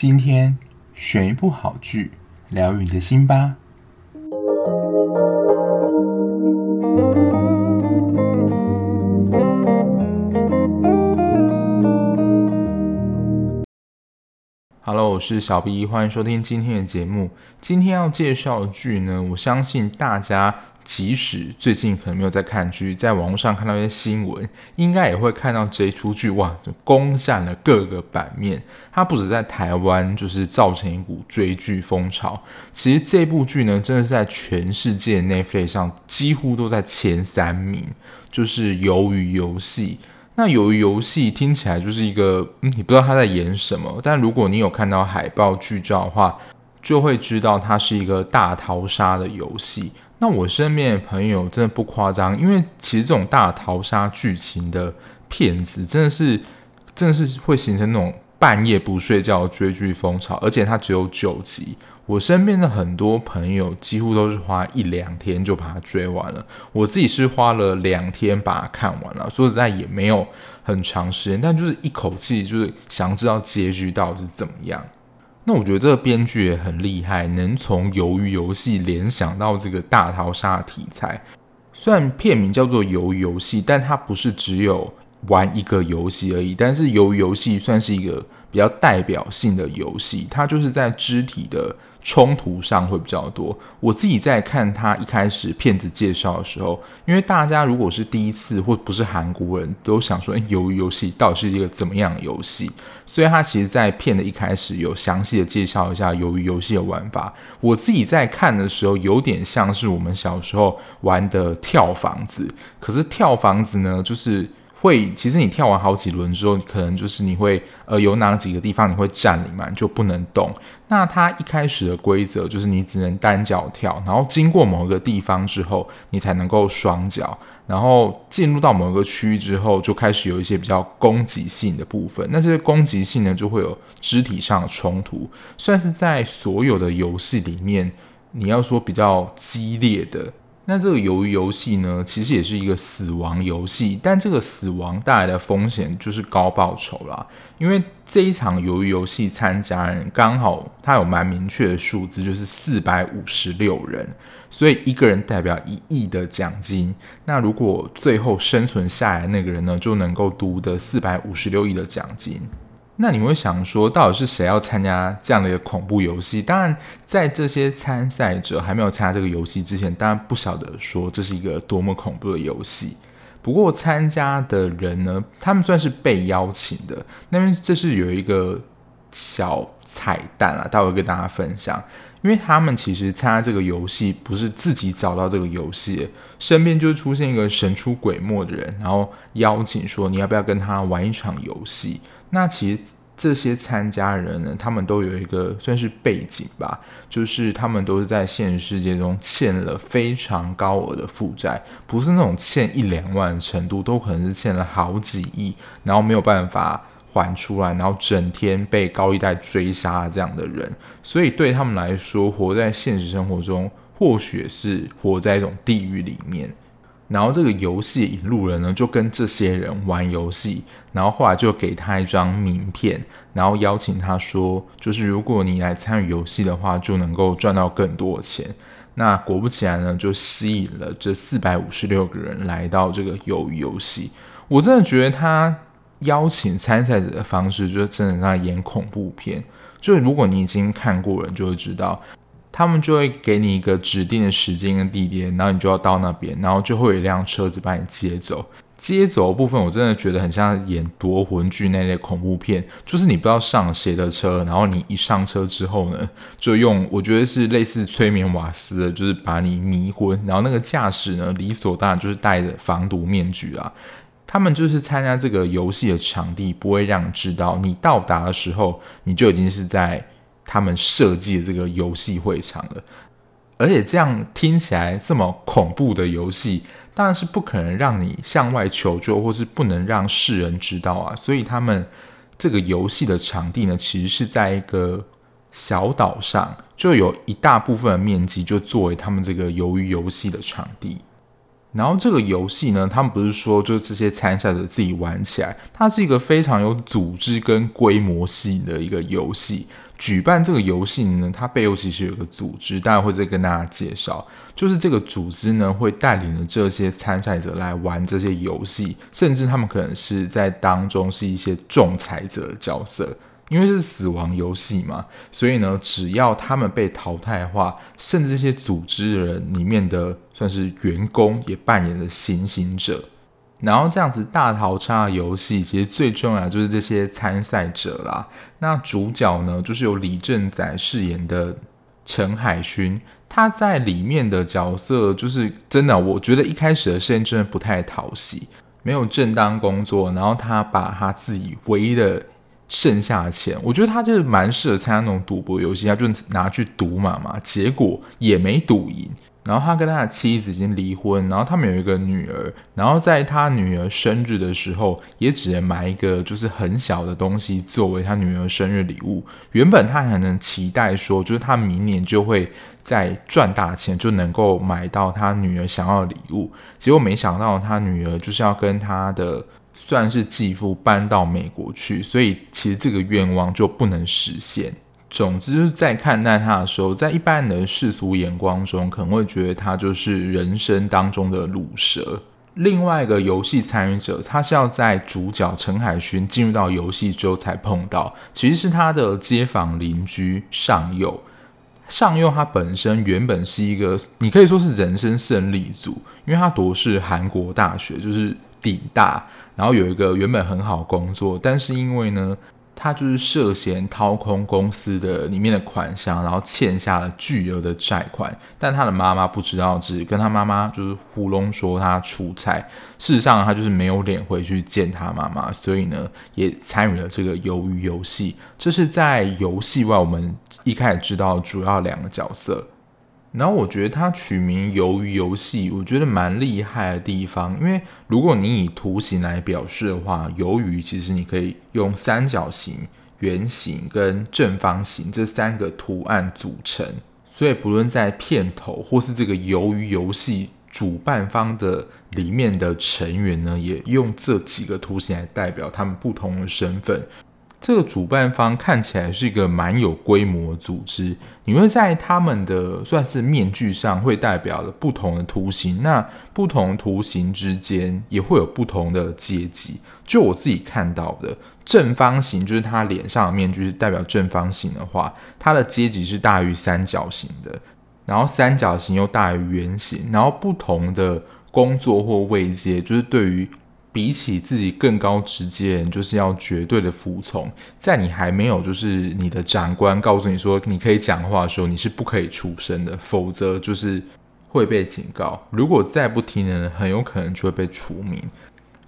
今天选一部好剧，疗愈你的心吧。Hello，我是小 B，欢迎收听今天的节目。今天要介绍的剧呢，我相信大家。即使最近可能没有在看剧，在网络上看到一些新闻，应该也会看到这一出剧，哇，就攻占了各个版面。它不止在台湾，就是造成一股追剧风潮。其实这部剧呢，真的是在全世界 Netflix 上几乎都在前三名，就是《鱿鱼游戏》。那《鱿鱼游戏》听起来就是一个，嗯，你不知道他在演什么，但如果你有看到海报剧照的话，就会知道它是一个大逃杀的游戏。那我身边的朋友真的不夸张，因为其实这种大逃杀剧情的片子，真的是真的是会形成那种半夜不睡觉追剧风潮，而且它只有九集。我身边的很多朋友几乎都是花一两天就把它追完了，我自己是花了两天把它看完了。说实在也没有很长时间，但就是一口气就是想知道结局到底是怎么样。那我觉得这个编剧也很厉害，能从鱿鱼游戏联想到这个大逃杀题材。虽然片名叫做鱿鱼游戏，但它不是只有玩一个游戏而已。但是鱿鱼游戏算是一个比较代表性的游戏，它就是在肢体的。冲突上会比较多。我自己在看他一开始片子介绍的时候，因为大家如果是第一次或不是韩国人都想说，诶，鱿鱼游戏到底是一个怎么样的游戏？所以他其实，在片的一开始有详细的介绍一下鱿鱼游戏的玩法。我自己在看的时候，有点像是我们小时候玩的跳房子。可是跳房子呢，就是。会，其实你跳完好几轮之后，可能就是你会，呃，有哪几个地方你会站立嘛，你就不能动。那它一开始的规则就是你只能单脚跳，然后经过某个地方之后，你才能够双脚。然后进入到某个区域之后，就开始有一些比较攻击性的部分。那这些攻击性呢，就会有肢体上的冲突，算是在所有的游戏里面，你要说比较激烈的。那这个鱿鱼游戏呢，其实也是一个死亡游戏，但这个死亡带来的风险就是高报酬啦。因为这一场鱿鱼游戏参加人刚好他有蛮明确的数字，就是四百五十六人，所以一个人代表一亿的奖金。那如果最后生存下来那个人呢，就能够独得四百五十六亿的奖金。那你会想说，到底是谁要参加这样的一个恐怖游戏？当然，在这些参赛者还没有参加这个游戏之前，当然不晓得说这是一个多么恐怖的游戏。不过参加的人呢，他们算是被邀请的。那边这是有一个小彩蛋啊，待会跟大家分享。因为他们其实参加这个游戏不是自己找到这个游戏，身边就出现一个神出鬼没的人，然后邀请说，你要不要跟他玩一场游戏？那其实这些参加人呢，他们都有一个算是背景吧，就是他们都是在现实世界中欠了非常高额的负债，不是那种欠一两万程度，都可能是欠了好几亿，然后没有办法还出来，然后整天被高利贷追杀这样的人，所以对他们来说，活在现实生活中，或许是活在一种地狱里面。然后这个游戏引路人呢，就跟这些人玩游戏，然后后来就给他一张名片，然后邀请他说，就是如果你来参与游戏的话，就能够赚到更多的钱。那果不其然呢，就吸引了这四百五十六个人来到这个鱿鱼游戏。我真的觉得他邀请参赛者的方式，就真的在演恐怖片。就是如果你已经看过了，就会知道。他们就会给你一个指定的时间跟地点，然后你就要到那边，然后就会有一辆车子把你接走。接走部分，我真的觉得很像演夺魂剧那类恐怖片，就是你不知道上谁的车，然后你一上车之后呢，就用我觉得是类似催眠瓦斯的，就是把你迷昏，然后那个驾驶呢，理所当然就是戴着防毒面具啊。他们就是参加这个游戏的场地，不会让你知道你到达的时候，你就已经是在。他们设计的这个游戏会场了，而且这样听起来这么恐怖的游戏，当然是不可能让你向外求救，或是不能让世人知道啊。所以他们这个游戏的场地呢，其实是在一个小岛上，就有一大部分的面积就作为他们这个鱿鱼游戏的场地。然后这个游戏呢，他们不是说就这些参赛者自己玩起来，它是一个非常有组织跟规模性的一个游戏。举办这个游戏呢，它背后其实有个组织，待会会再跟大家介绍。就是这个组织呢，会带领着这些参赛者来玩这些游戏，甚至他们可能是在当中是一些仲裁者的角色。因为是死亡游戏嘛，所以呢，只要他们被淘汰的话，甚至这些组织的人里面的算是员工也扮演了行刑者。然后这样子大逃杀游戏，其实最重要的就是这些参赛者啦。那主角呢，就是由李正宰饰演的陈海勋，他在里面的角色就是真的，我觉得一开始的设定真的不太讨喜，没有正当工作，然后他把他自己唯一的。剩下的钱，我觉得他就是蛮适合参加那种赌博游戏，他就拿去赌马嘛，结果也没赌赢。然后他跟他的妻子已经离婚，然后他们有一个女儿，然后在他女儿生日的时候，也只能买一个就是很小的东西作为他女儿生日礼物。原本他还能期待说，就是他明年就会再赚大钱，就能够买到他女儿想要的礼物。结果没想到他女儿就是要跟他的。算是继父搬到美国去，所以其实这个愿望就不能实现。总之，就是在看待他的时候，在一般人的世俗眼光中，可能会觉得他就是人生当中的卤蛇。另外一个游戏参与者，他是要在主角陈海勋进入到游戏之后才碰到，其实是他的街坊邻居上佑。上佑他本身原本是一个，你可以说是人生胜利组，因为他读的是韩国大学，就是顶大。然后有一个原本很好工作，但是因为呢，他就是涉嫌掏空公司的里面的款项，然后欠下了巨额的债款。但他的妈妈不知道，只跟他妈妈就是糊弄说他出差，事实上他就是没有脸回去见他妈妈，所以呢，也参与了这个鱿鱼游戏。这是在游戏外我们一开始知道主要两个角色。然后我觉得它取名“鱿鱼游戏”，我觉得蛮厉害的地方，因为如果你以图形来表示的话，鱿鱼其实你可以用三角形、圆形跟正方形这三个图案组成，所以不论在片头或是这个鱿鱼游戏主办方的里面的成员呢，也用这几个图形来代表他们不同的身份。这个主办方看起来是一个蛮有规模的组织，你会在他们的算是面具上会代表了不同的图形，那不同图形之间也会有不同的阶级。就我自己看到的，正方形就是他脸上的面具是代表正方形的话，它的阶级是大于三角形的，然后三角形又大于圆形，然后不同的工作或位阶就是对于。比起自己更高直接人，就是要绝对的服从。在你还没有，就是你的长官告诉你说你可以讲话的时候，你是不可以出声的，否则就是会被警告。如果再不听呢，很有可能就会被除名。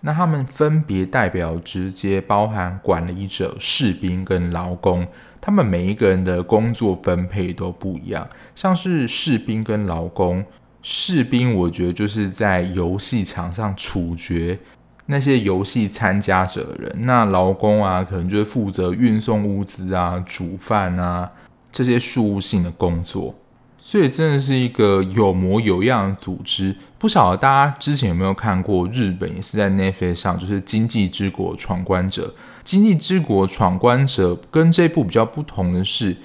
那他们分别代表直接，包含管理者、士兵跟劳工。他们每一个人的工作分配都不一样，像是士兵跟劳工，士兵我觉得就是在游戏场上处决。那些游戏参加者的人，那劳工啊，可能就是负责运送物资啊、煮饭啊这些事务性的工作，所以真的是一个有模有样的组织。不晓得大家之前有没有看过？日本也是在 Netflix 上，就是《经济之国闯关者》。《经济之国闯关者》跟这部比较不同的是，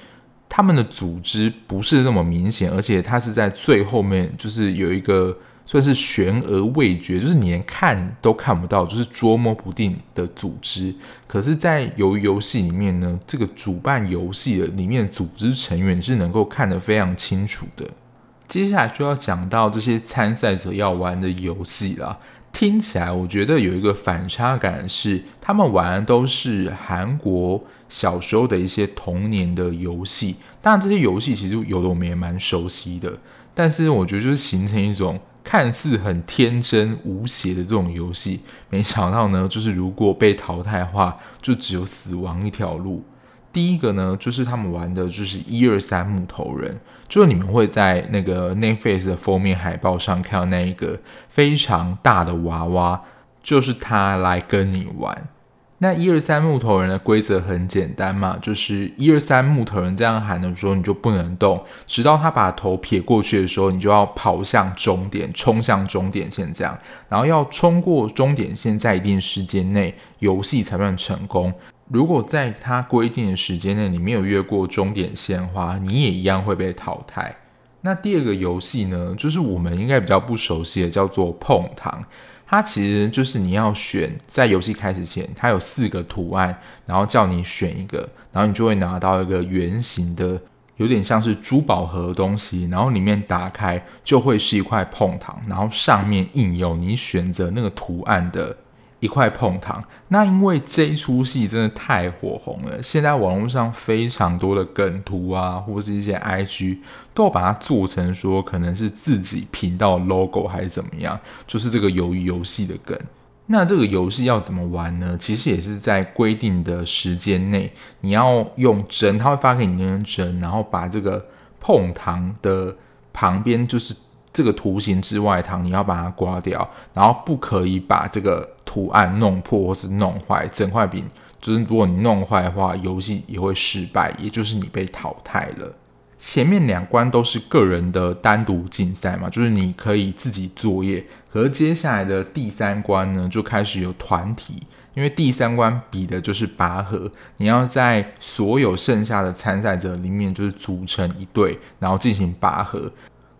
他们的组织不是那么明显，而且它是在最后面，就是有一个。算是悬而未决，就是你连看都看不到，就是捉摸不定的组织。可是，在游游戏里面呢，这个主办游戏的里面组织成员是能够看得非常清楚的。接下来就要讲到这些参赛者要玩的游戏啦。听起来我觉得有一个反差感是，他们玩的都是韩国小时候的一些童年的游戏。当然，这些游戏其实有的我们也蛮熟悉的，但是我觉得就是形成一种。看似很天真无邪的这种游戏，没想到呢，就是如果被淘汰的话，就只有死亡一条路。第一个呢，就是他们玩的就是一二三木头人，就是你们会在那个 n e t f a c e 的封面海报上看到那一个非常大的娃娃，就是他来跟你玩。那一二三木头人的规则很简单嘛，就是一二三木头人这样喊的时候，你就不能动，直到他把头撇过去的时候，你就要跑向终点，冲向终点线这样，然后要冲过终点线，在一定时间内，游戏才算成功。如果在他规定的时间内你没有越过终点线的话，你也一样会被淘汰。那第二个游戏呢，就是我们应该比较不熟悉的，叫做碰糖。它其实就是你要选，在游戏开始前，它有四个图案，然后叫你选一个，然后你就会拿到一个圆形的，有点像是珠宝盒的东西，然后里面打开就会是一块碰糖，然后上面印有你选择那个图案的。一块碰糖，那因为这一出戏真的太火红了，现在网络上非常多的梗图啊，或是一些 IG 都把它做成说可能是自己频道 logo 还是怎么样，就是这个鱿鱼游戏的梗。那这个游戏要怎么玩呢？其实也是在规定的时间内，你要用针，他会发给你那根针，然后把这个碰糖的旁边就是这个图形之外糖，你要把它刮掉，然后不可以把这个。图案弄破或是弄坏，整块饼就是如果你弄坏的话，游戏也会失败，也就是你被淘汰了。前面两关都是个人的单独竞赛嘛，就是你可以自己作业。和接下来的第三关呢，就开始有团体，因为第三关比的就是拔河，你要在所有剩下的参赛者里面就是组成一队，然后进行拔河。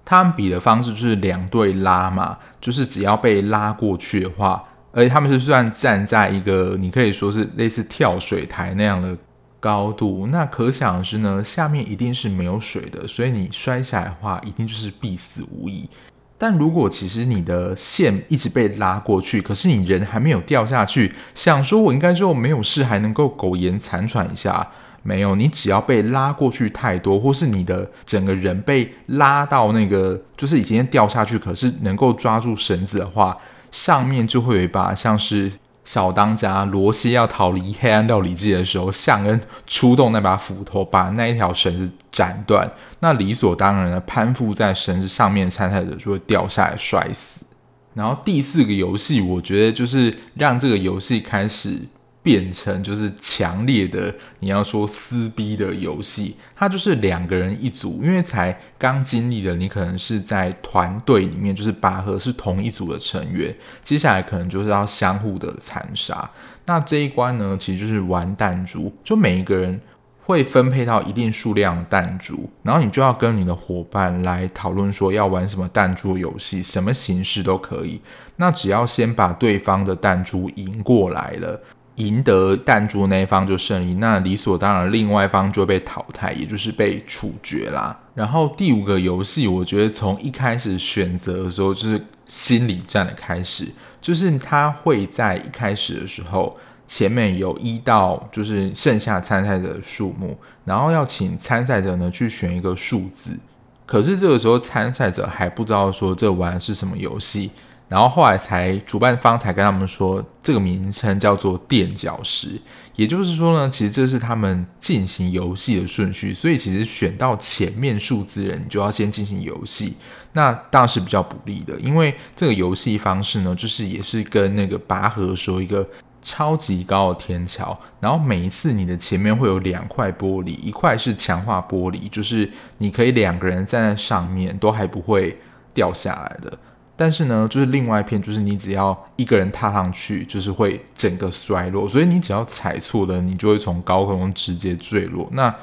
他们比的方式就是两队拉嘛，就是只要被拉过去的话。而且他们是算站在一个你可以说是类似跳水台那样的高度，那可想而知呢，下面一定是没有水的，所以你摔下来的话，一定就是必死无疑。但如果其实你的线一直被拉过去，可是你人还没有掉下去，想说我应该就没有事，还能够苟延残喘一下，没有，你只要被拉过去太多，或是你的整个人被拉到那个就是已经掉下去，可是能够抓住绳子的话。上面就会有一把像是小当家罗西要逃离黑暗料理界的时候，向恩出动那把斧头，把那一条绳子斩断。那理所当然的攀附在绳子上面参赛者就会掉下来摔死。然后第四个游戏，我觉得就是让这个游戏开始。变成就是强烈的，你要说撕逼的游戏，它就是两个人一组，因为才刚经历了，你可能是在团队里面，就是拔河是同一组的成员，接下来可能就是要相互的残杀。那这一关呢，其实就是玩弹珠，就每一个人会分配到一定数量的弹珠，然后你就要跟你的伙伴来讨论说要玩什么弹珠游戏，什么形式都可以。那只要先把对方的弹珠赢过来了。赢得弹珠那一方就胜利，那理所当然，另外一方就被淘汰，也就是被处决啦。然后第五个游戏，我觉得从一开始选择的时候就是心理战的开始，就是他会在一开始的时候，前面有一到就是剩下参赛者的数目，然后要请参赛者呢去选一个数字，可是这个时候参赛者还不知道说这玩的是什么游戏。然后后来才主办方才跟他们说，这个名称叫做垫脚石，也就是说呢，其实这是他们进行游戏的顺序，所以其实选到前面数字人，你就要先进行游戏，那当然是比较不利的，因为这个游戏方式呢，就是也是跟那个拔河说一个超级高的天桥，然后每一次你的前面会有两块玻璃，一块是强化玻璃，就是你可以两个人站在上面都还不会掉下来的。但是呢，就是另外一片，就是你只要一个人踏上去，就是会整个摔落。所以你只要踩错了，你就会从高空直接坠落。那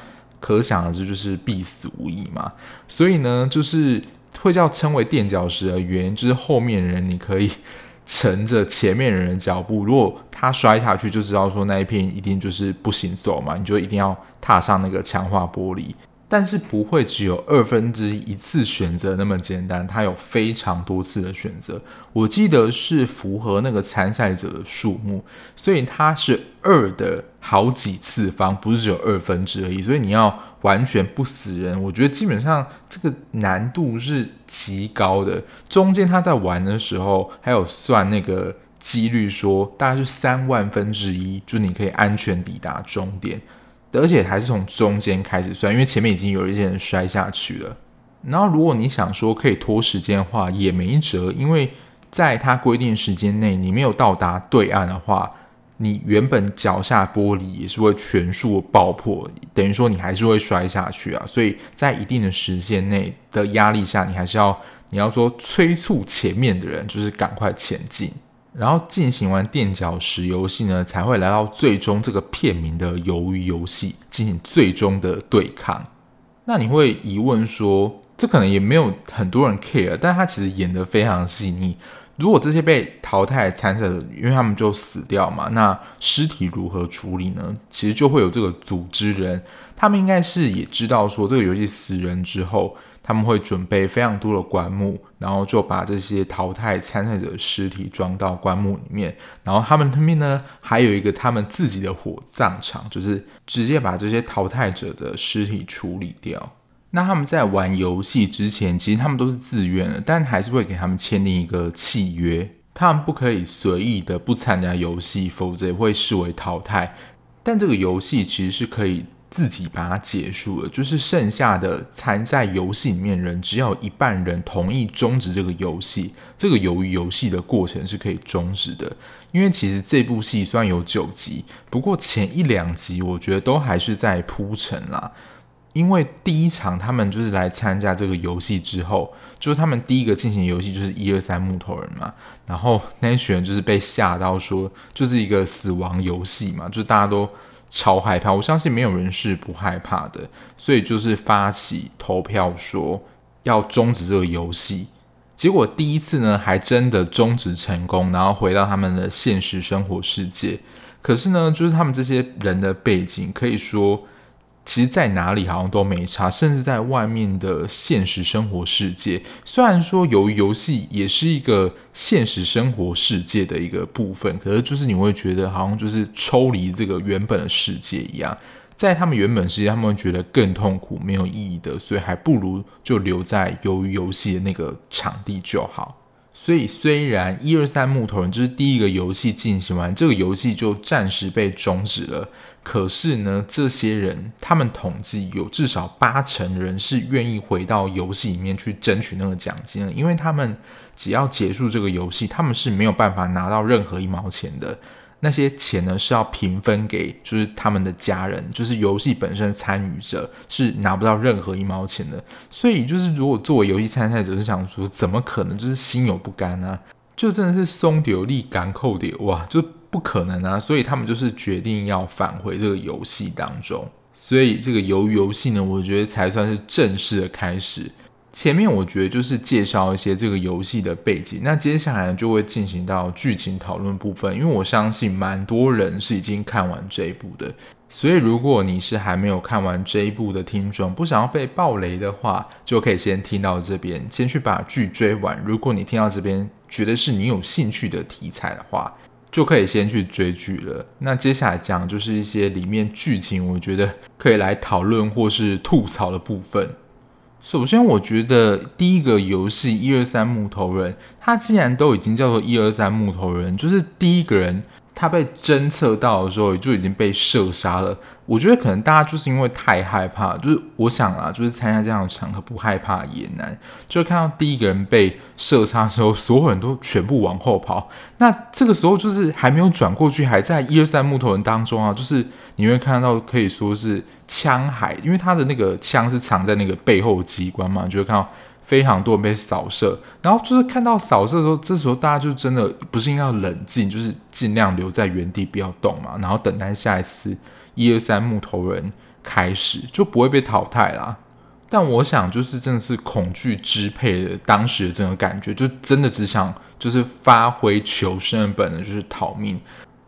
可想而知，就是必死无疑嘛。所以呢，就是会叫称为垫脚石的原因，就是后面人你可以乘着前面人的脚步，如果他摔下去，就知道说那一片一定就是不行走嘛，你就一定要踏上那个强化玻璃。但是不会只有二分之一次选择那么简单，它有非常多次的选择。我记得是符合那个参赛者的数目，所以它是二的好几次方，不是只有二分之而已。所以你要完全不死人，我觉得基本上这个难度是极高的。中间他在玩的时候，还有算那个几率，说大概是三万分之一，就你可以安全抵达终点。而且还是从中间开始算，因为前面已经有一些人摔下去了。然后，如果你想说可以拖时间的话，也没辙，因为在他规定时间内，你没有到达对岸的话，你原本脚下玻璃也是会全数爆破，等于说你还是会摔下去啊。所以在一定的时间内的压力下，你还是要你要说催促前面的人就是赶快前进，然后进行完垫脚石游戏呢，才会来到最终这个片名的鱿鱼游戏进行最终的对抗。那你会疑问说，这可能也没有很多人 care，但他其实演得非常细腻。如果这些被淘汰的参赛者，因为他们就死掉嘛，那尸体如何处理呢？其实就会有这个组织人，他们应该是也知道说这个游戏死人之后，他们会准备非常多的棺木，然后就把这些淘汰参赛者的尸体装到棺木里面，然后他们那边呢还有一个他们自己的火葬场，就是直接把这些淘汰者的尸体处理掉。那他们在玩游戏之前，其实他们都是自愿的，但还是会给他们签订一个契约，他们不可以随意的不参加游戏，否则会视为淘汰。但这个游戏其实是可以自己把它结束了，就是剩下的参赛游戏里面人，只要一半人同意终止这个游戏，这个由于游戏的过程是可以终止的。因为其实这部戏虽然有九集，不过前一两集我觉得都还是在铺陈啦。因为第一场他们就是来参加这个游戏之后，就是他们第一个进行游戏就是一二三木头人嘛，然后那一群人就是被吓到说就是一个死亡游戏嘛，就是大家都超害怕，我相信没有人是不害怕的，所以就是发起投票说要终止这个游戏，结果第一次呢还真的终止成功，然后回到他们的现实生活世界，可是呢就是他们这些人的背景可以说。其实，在哪里好像都没差，甚至在外面的现实生活世界，虽然说由于游戏也是一个现实生活世界的一个部分，可是就是你会觉得好像就是抽离这个原本的世界一样，在他们原本世界，他们觉得更痛苦、没有意义的，所以还不如就留在由于游戏的那个场地就好。所以，虽然一二三木头人就是第一个游戏进行完，这个游戏就暂时被终止了。可是呢，这些人他们统计有至少八成人是愿意回到游戏里面去争取那个奖金的，因为他们只要结束这个游戏，他们是没有办法拿到任何一毛钱的。那些钱呢是要平分给就是他们的家人，就是游戏本身参与者是拿不到任何一毛钱的。所以就是如果作为游戏参赛者是想说，怎么可能就是心有不甘呢？就真的是松掉力赶扣的哇，就。不可能啊！所以他们就是决定要返回这个游戏当中。所以这个游游戏呢，我觉得才算是正式的开始。前面我觉得就是介绍一些这个游戏的背景，那接下来就会进行到剧情讨论部分。因为我相信蛮多人是已经看完这一部的，所以如果你是还没有看完这一部的听众，不想要被爆雷的话，就可以先听到这边，先去把剧追完。如果你听到这边觉得是你有兴趣的题材的话，就可以先去追剧了。那接下来讲就是一些里面剧情，我觉得可以来讨论或是吐槽的部分。首先，我觉得第一个游戏一二三木头人，它既然都已经叫做一二三木头人，就是第一个人。他被侦测到的时候，就已经被射杀了。我觉得可能大家就是因为太害怕，就是我想啊，就是参加这样的场合不害怕也难。就看到第一个人被射杀的时候，所有人都全部往后跑。那这个时候就是还没有转过去，还在一二三木头人当中啊，就是你会看到可以说是枪海，因为他的那个枪是藏在那个背后机关嘛，就会看到。非常多被扫射，然后就是看到扫射的时候，这时候大家就真的不是应该要冷静，就是尽量留在原地不要动嘛，然后等待下一次一二三木头人开始，就不会被淘汰啦。但我想，就是真的是恐惧支配了当时的这种感觉，就真的只想就是发挥求生的本能，就是逃命。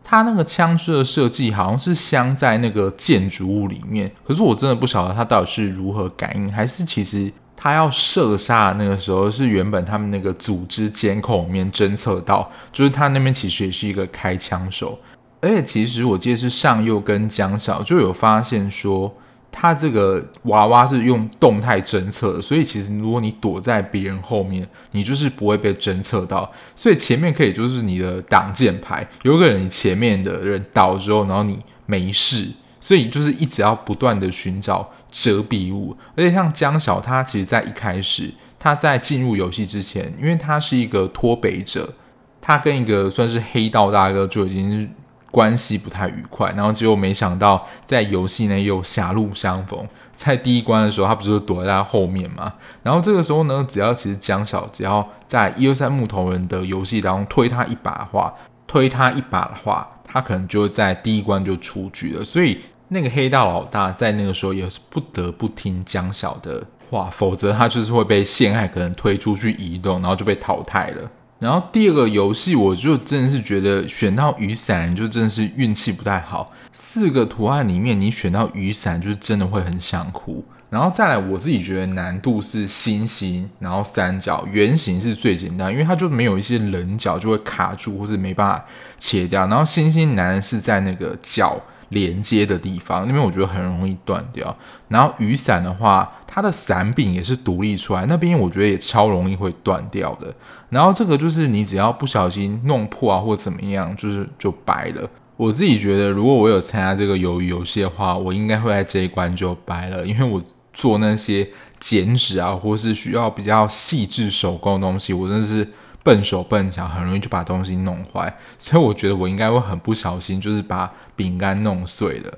他那个枪支的设计好像是镶在那个建筑物里面，可是我真的不晓得他到底是如何感应，还是其实。他要射杀那个时候，是原本他们那个组织监控里面侦测到，就是他那边其实也是一个开枪手，而且其实我记得是上佑跟江小就有发现说，他这个娃娃是用动态侦测的，所以其实如果你躲在别人后面，你就是不会被侦测到，所以前面可以就是你的挡箭牌，有可能你前面的人倒之后，然后你没事，所以就是一直要不断的寻找。遮蔽物，而且像江小，他其实在一开始，他在进入游戏之前，因为他是一个脱北者，他跟一个算是黑道大哥就已经关系不太愉快，然后结果没想到在游戏内又狭路相逢。在第一关的时候，他不是躲在他后面吗？然后这个时候呢，只要其实江小只要在一二三木头人的游戏当中推他一把的话，推他一把的话，他可能就在第一关就出局了。所以那个黑道老大在那个时候也是不得不听江小的话，否则他就是会被陷害，可能推出去移动，然后就被淘汰了。然后第二个游戏，我就真的是觉得选到雨伞人就真的是运气不太好。四个图案里面，你选到雨伞，就是真的会很想哭。然后再来，我自己觉得难度是星星，然后三角，圆形是最简单，因为它就没有一些棱角就会卡住或是没办法切掉。然后星星难的是在那个角连接的地方，那边我觉得很容易断掉。然后雨伞的话，它的伞柄也是独立出来，那边我觉得也超容易会断掉的。然后这个就是你只要不小心弄破啊，或怎么样，就是就白了。我自己觉得，如果我有参加这个鱿鱼游戏的话，我应该会在这一关就白了，因为我做那些剪纸啊，或是需要比较细致手工的东西，我真的是笨手笨脚，很容易就把东西弄坏。所以我觉得我应该会很不小心，就是把饼干弄碎了。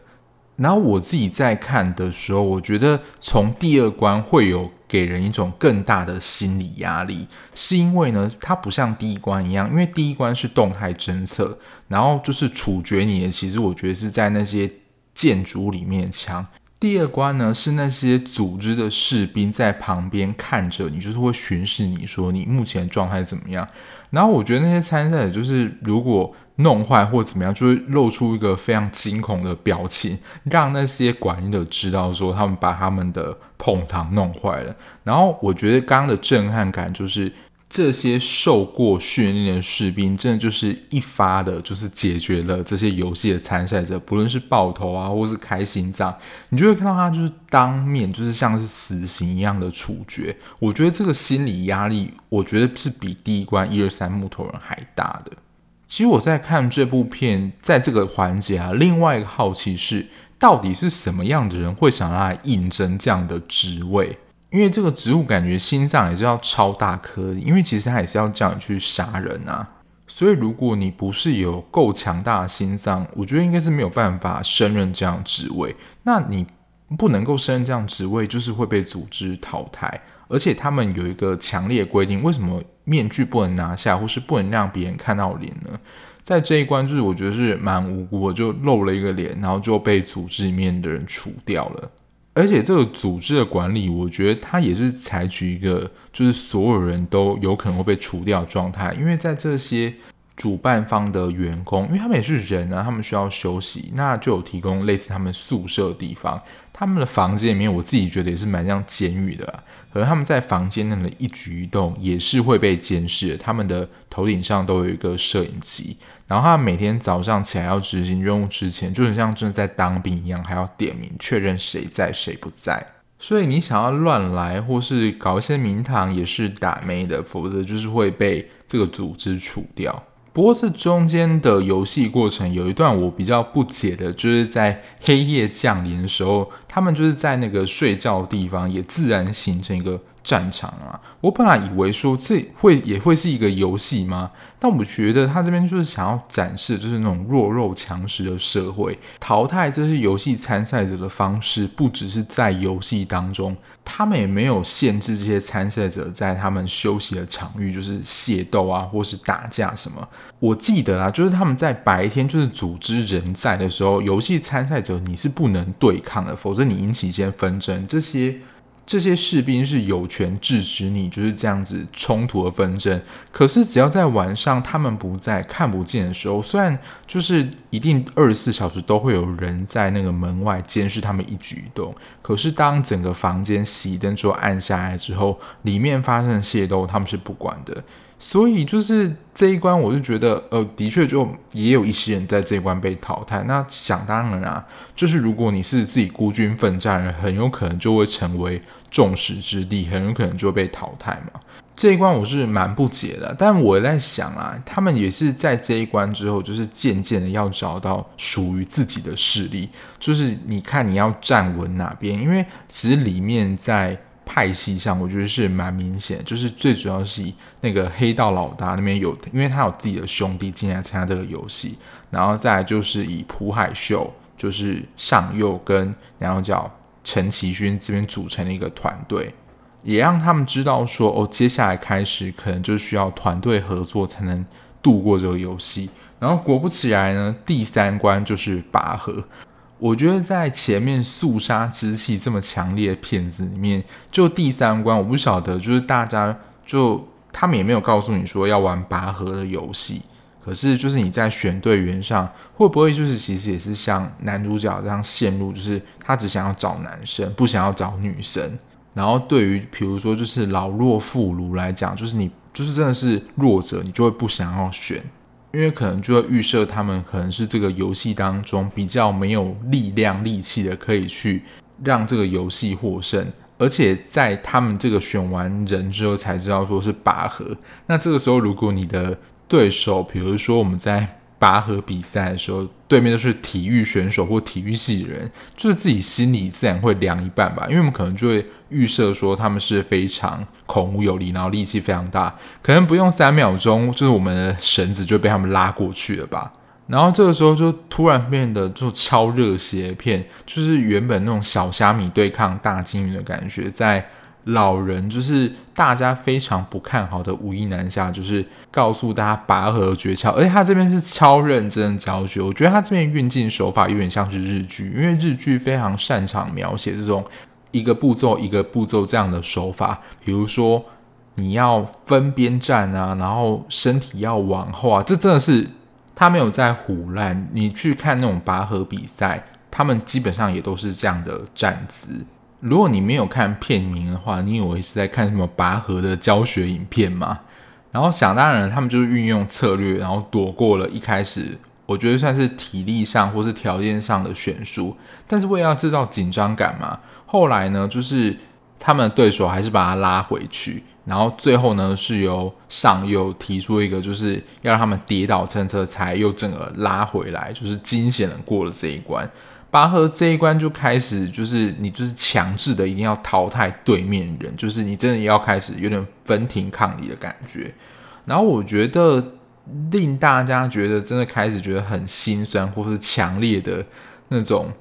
然后我自己在看的时候，我觉得从第二关会有给人一种更大的心理压力，是因为呢，它不像第一关一样，因为第一关是动态侦测，然后就是处决你的，其实我觉得是在那些建筑里面枪。第二关呢，是那些组织的士兵在旁边看着你，就是会巡视你说你目前状态怎么样。然后我觉得那些参赛者就是如果。弄坏或怎么样，就会露出一个非常惊恐的表情，让那些管理的知道说他们把他们的碰糖弄坏了。然后我觉得刚刚的震撼感就是这些受过训练的士兵，真的就是一发的，就是解决了这些游戏的参赛者，不论是爆头啊，或是开心脏，你就会看到他就是当面就是像是死刑一样的处决。我觉得这个心理压力，我觉得是比第一关一二三木头人还大的。其实我在看这部片，在这个环节啊，另外一个好奇是，到底是什么样的人会想要来应征这样的职位？因为这个职务感觉心脏也是要超大颗，因为其实他也是要叫你去杀人啊。所以如果你不是有够强大的心脏，我觉得应该是没有办法胜任这样职位。那你不能够胜任这样职位，就是会被组织淘汰。而且他们有一个强烈规定，为什么面具不能拿下，或是不能让别人看到脸呢？在这一关，就是我觉得是蛮无辜的，就露了一个脸，然后就被组织里面的人除掉了。而且这个组织的管理，我觉得他也是采取一个，就是所有人都有可能会被除掉的状态，因为在这些。主办方的员工，因为他们也是人啊，他们需要休息，那就有提供类似他们宿舍的地方。他们的房间里面，我自己觉得也是蛮像监狱的。可能他们在房间内的一举一动也是会被监视。他们的头顶上都有一个摄影机，然后他每天早上起来要执行任务之前，就很像真的在当兵一样，还要点名确认谁在谁不在。所以你想要乱来或是搞一些名堂，也是打没的，否则就是会被这个组织除掉。不过这中间的游戏过程有一段我比较不解的，就是在黑夜降临的时候，他们就是在那个睡觉的地方也自然形成一个战场啊。我本来以为说这会也会是一个游戏吗？但我觉得他这边就是想要展示，就是那种弱肉强食的社会，淘汰这些游戏参赛者的方式，不只是在游戏当中，他们也没有限制这些参赛者在他们休息的场域，就是械斗啊，或是打架什么。我记得啊，就是他们在白天就是组织人在的时候，游戏参赛者你是不能对抗的，否则你引起一些纷争，这些。这些士兵是有权制止你就是这样子冲突和纷争，可是只要在晚上他们不在、看不见的时候，虽然就是一定二十四小时都会有人在那个门外监视他们一举一动，可是当整个房间熄灯之后暗下来之后，里面发生械斗，他们是不管的。所以就是这一关，我就觉得，呃，的确就也有一些人在这一关被淘汰。那想当然啊，就是如果你是自己孤军奋战，很有可能就会成为众矢之的，很有可能就会被淘汰嘛。这一关我是蛮不解的，但我在想啊，他们也是在这一关之后，就是渐渐的要找到属于自己的势力，就是你看你要站稳哪边，因为其实里面在。派系上，我觉得是蛮明显，就是最主要是以那个黑道老大那边有，因为他有自己的兄弟进来参加这个游戏，然后再来就是以朴海秀，就是上佑跟然后叫陈其勋这边组成的一个团队，也让他们知道说哦，接下来开始可能就需要团队合作才能度过这个游戏。然后果不其然呢，第三关就是拔河。我觉得在前面肃杀之气这么强烈的片子里面，就第三关，我不晓得，就是大家就他们也没有告诉你说要玩拔河的游戏，可是就是你在选队员上会不会就是其实也是像男主角这样陷入，就是他只想要找男生，不想要找女生。然后对于比如说就是老弱妇孺来讲，就是你就是真的是弱者，你就会不想要选。因为可能就会预设他们可能是这个游戏当中比较没有力量、力气的，可以去让这个游戏获胜。而且在他们这个选完人之后才知道说是拔河。那这个时候，如果你的对手，比如说我们在拔河比赛的时候，对面都是体育选手或体育系的人，就是自己心里自然会凉一半吧。因为我们可能就会。预设说他们是非常孔武有力，然后力气非常大，可能不用三秒钟，就是我们的绳子就被他们拉过去了吧。然后这个时候就突然变得就超热血片，就是原本那种小虾米对抗大鲸鱼的感觉，在老人就是大家非常不看好的武艺南下，就是告诉大家拔河诀窍，而且他这边是超认真教学。我觉得他这边运镜手法有点像是日剧，因为日剧非常擅长描写这种。一个步骤一个步骤这样的手法，比如说你要分边站啊，然后身体要往后啊，这真的是他没有在胡乱。你去看那种拔河比赛，他们基本上也都是这样的站姿。如果你没有看片名的话，你以为是在看什么拔河的教学影片吗？然后想当然，他们就是运用策略，然后躲过了一开始我觉得算是体力上或是条件上的悬殊，但是为了要制造紧张感嘛。后来呢，就是他们的对手还是把他拉回去，然后最后呢，是由上佑提出一个，就是要让他们跌倒蹭车才又整个拉回来，就是惊险的过了这一关。拔河这一关就开始，就是你就是强制的一定要淘汰对面人，就是你真的要开始有点分庭抗礼的感觉。然后我觉得令大家觉得真的开始觉得很心酸，或是强烈的那种。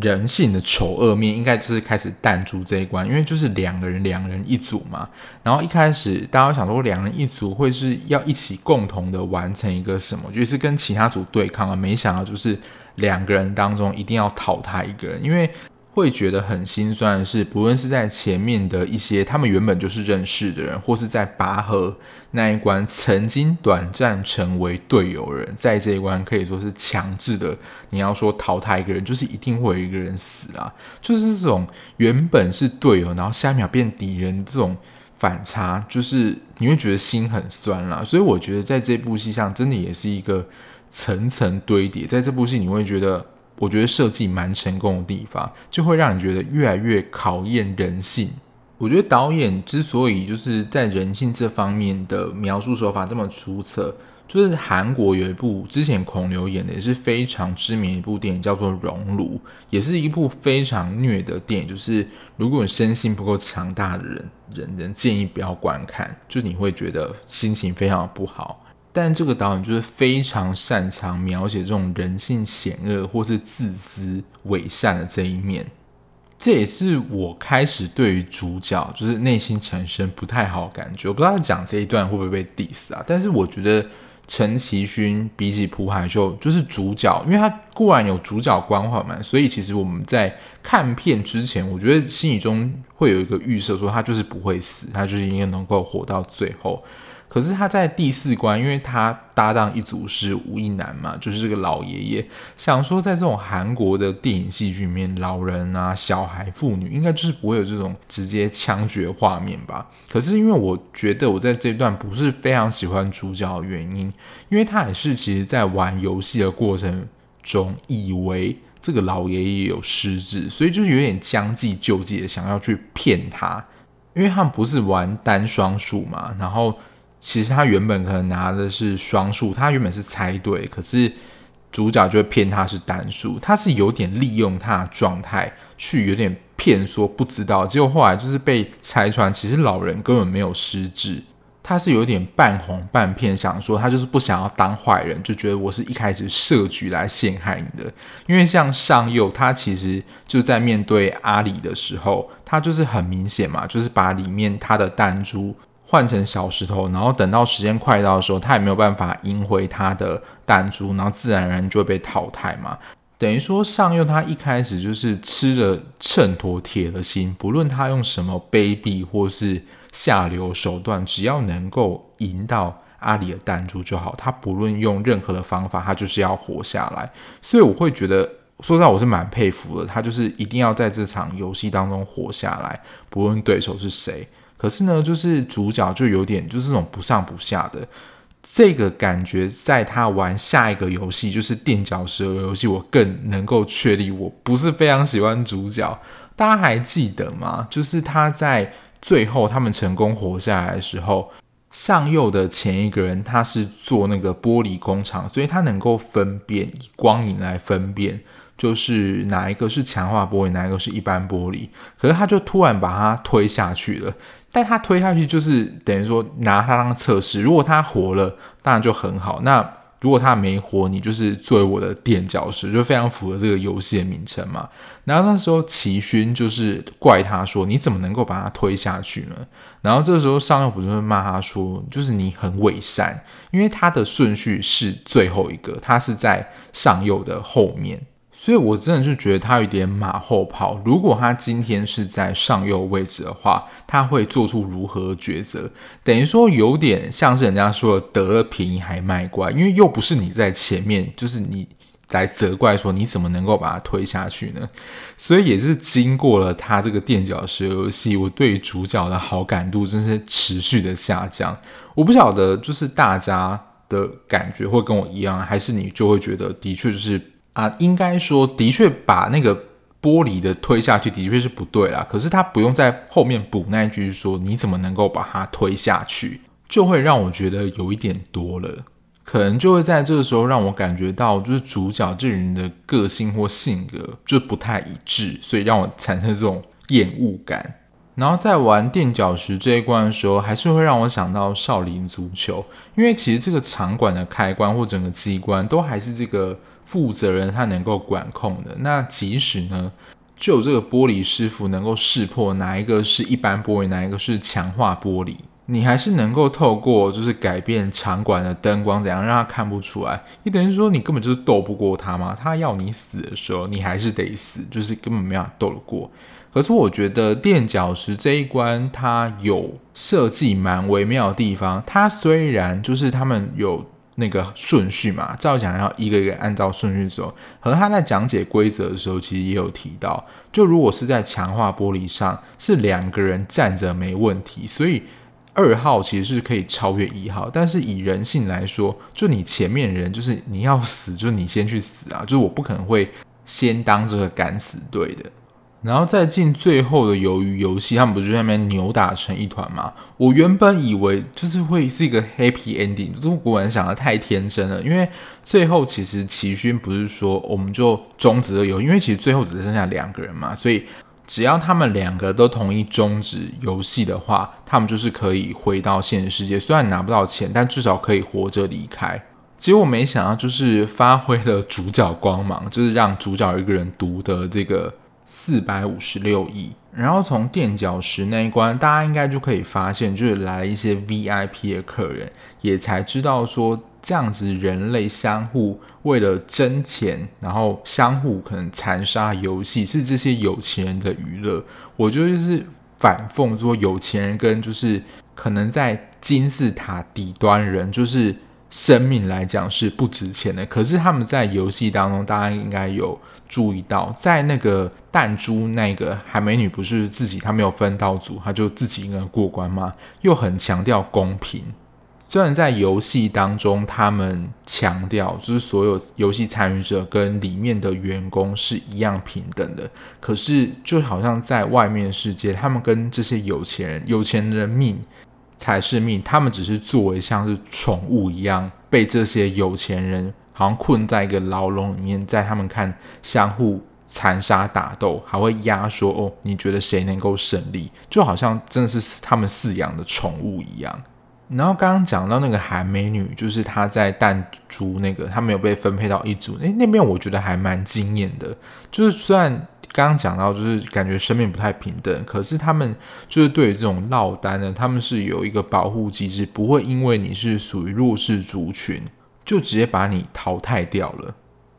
人性的丑恶面应该就是开始淡出这一关，因为就是两个人两人一组嘛。然后一开始大家想说两人一组会是要一起共同的完成一个什么，就是跟其他组对抗啊。没想到就是两个人当中一定要淘汰一个人，因为。会觉得很心酸的是，不论是在前面的一些他们原本就是认识的人，或是在拔河那一关曾经短暂成为队友人，在这一关可以说是强制的。你要说淘汰一个人，就是一定会有一个人死啊！就是这种原本是队友，然后下一秒变敌人，这种反差，就是你会觉得心很酸啦。所以我觉得在这部戏上，真的也是一个层层堆叠。在这部戏，你会觉得。我觉得设计蛮成功的地方，就会让你觉得越来越考验人性。我觉得导演之所以就是在人性这方面的描述手法这么出色，就是韩国有一部之前孔刘演的也是非常知名一部电影，叫做《熔炉》，也是一部非常虐的电影。就是如果你身心不够强大的人，人人建议不要观看，就你会觉得心情非常不好。但这个导演就是非常擅长描写这种人性险恶或是自私伪善的这一面，这也是我开始对于主角就是内心产生不太好感觉。我不知道他讲这一段会不会被 diss 啊？但是我觉得陈其勋比起朴海秀就是主角，因为他固然有主角光环嘛，所以其实我们在看片之前，我觉得心里中会有一个预设，说他就是不会死，他就是应该能够活到最后。可是他在第四关，因为他搭档一组是吴一男嘛，就是这个老爷爷。想说，在这种韩国的电影戏剧里面，老人啊、小孩、妇女，应该就是不会有这种直接枪决画面吧？可是因为我觉得我在这段不是非常喜欢主角的原因，因为他也是其实在玩游戏的过程中，以为这个老爷爷有失智，所以就是有点将计就计的想要去骗他，因为他们不是玩单双数嘛，然后。其实他原本可能拿的是双数，他原本是猜对，可是主角就会骗他是单数，他是有点利用他的状态去有点骗说不知道，结果后来就是被拆穿，其实老人根本没有失智。他是有点半哄半骗，想说他就是不想要当坏人，就觉得我是一开始设局来陷害你的。因为像上佑，他其实就在面对阿里的时候，他就是很明显嘛，就是把里面他的弹珠换成小石头，然后等到时间快到的时候，他也没有办法赢回他的弹珠，然后自然而然就会被淘汰嘛。等于说上佑他一开始就是吃了秤砣铁了心，不论他用什么卑鄙或是。下流手段，只要能够赢到阿里的弹珠就好。他不论用任何的方法，他就是要活下来。所以我会觉得，说实在，我是蛮佩服的。他就是一定要在这场游戏当中活下来，不论对手是谁。可是呢，就是主角就有点就是那种不上不下的这个感觉。在他玩下一个游戏，就是垫脚石的游戏，我更能够确立我不是非常喜欢主角。大家还记得吗？就是他在。最后，他们成功活下来的时候，上右的前一个人他是做那个玻璃工厂，所以他能够分辨，以光影来分辨，就是哪一个是强化玻璃，哪一个是一般玻璃。可是他就突然把他推下去了，但他推下去就是等于说拿他当测试，如果他活了，当然就很好。那如果他没活，你就是作为我的垫脚石，就非常符合这个游戏的名称嘛。然后那时候齐勋就是怪他说：“你怎么能够把他推下去呢？”然后这个时候上右不就会骂他说：“就是你很伪善，因为他的顺序是最后一个，他是在上右的后面。”所以，我真的就觉得他有点马后炮。如果他今天是在上右位置的话，他会做出如何抉择？等于说，有点像是人家说的“得了便宜还卖乖”，因为又不是你在前面，就是你来责怪说你怎么能够把他推下去呢？所以，也是经过了他这个垫脚石游戏，我对主角的好感度真是持续的下降。我不晓得，就是大家的感觉会跟我一样，还是你就会觉得的确就是。啊，应该说，的确把那个玻璃的推下去，的确是不对啦。可是他不用在后面补那一句说，你怎么能够把它推下去，就会让我觉得有一点多了。可能就会在这个时候让我感觉到，就是主角这人的个性或性格就不太一致，所以让我产生这种厌恶感。然后在玩垫脚石这一关的时候，还是会让我想到少林足球，因为其实这个场馆的开关或整个机关都还是这个。负责人他能够管控的，那即使呢，就这个玻璃师傅能够识破哪一个是一般玻璃，哪一个是强化玻璃，你还是能够透过就是改变场馆的灯光怎样让他看不出来。你等于说你根本就是斗不过他嘛，他要你死的时候，你还是得死，就是根本没法斗得过。可是我觉得垫脚石这一关它有设计蛮微妙的地方，它虽然就是他们有。那个顺序嘛，照讲要一个一个按照顺序走。可能他在讲解规则的时候，其实也有提到，就如果是在强化玻璃上，是两个人站着没问题，所以二号其实是可以超越一号。但是以人性来说，就你前面人就是你要死，就是你先去死啊，就是我不可能会先当这个敢死队的。然后再进最后的鱿鱼游戏，他们不是在那边扭打成一团吗？我原本以为就是会是一个 happy ending，就是果然想的太天真了。因为最后其实齐勋不是说我们就终止了游，因为其实最后只剩下两个人嘛，所以只要他们两个都同意终止游戏的话，他们就是可以回到现实世界，虽然拿不到钱，但至少可以活着离开。结果没想到就是发挥了主角光芒，就是让主角一个人独得这个。四百五十六亿，然后从垫脚石那一关，大家应该就可以发现，就是来了一些 VIP 的客人，也才知道说这样子人类相互为了争钱，然后相互可能残杀游戏，是这些有钱人的娱乐。我就是反讽说，有钱人跟就是可能在金字塔底端人，就是。生命来讲是不值钱的，可是他们在游戏当中，大家应该有注意到，在那个弹珠那个海美女不是自己，她没有分到组，她就自己一个人过关吗？又很强调公平。虽然在游戏当中，他们强调就是所有游戏参与者跟里面的员工是一样平等的，可是就好像在外面世界，他们跟这些有钱人、有钱人的命。才是命，他们只是作为像是宠物一样，被这些有钱人好像困在一个牢笼里面，在他们看相互残杀打斗，还会压说哦，你觉得谁能够胜利？就好像真的是他们饲养的宠物一样。然后刚刚讲到那个韩美女，就是她在弹珠那个，她没有被分配到一组。诶，那边我觉得还蛮惊艳的。就是虽然刚刚讲到，就是感觉生命不太平等，可是他们就是对于这种落单呢，他们是有一个保护机制，不会因为你是属于弱势族群，就直接把你淘汰掉了。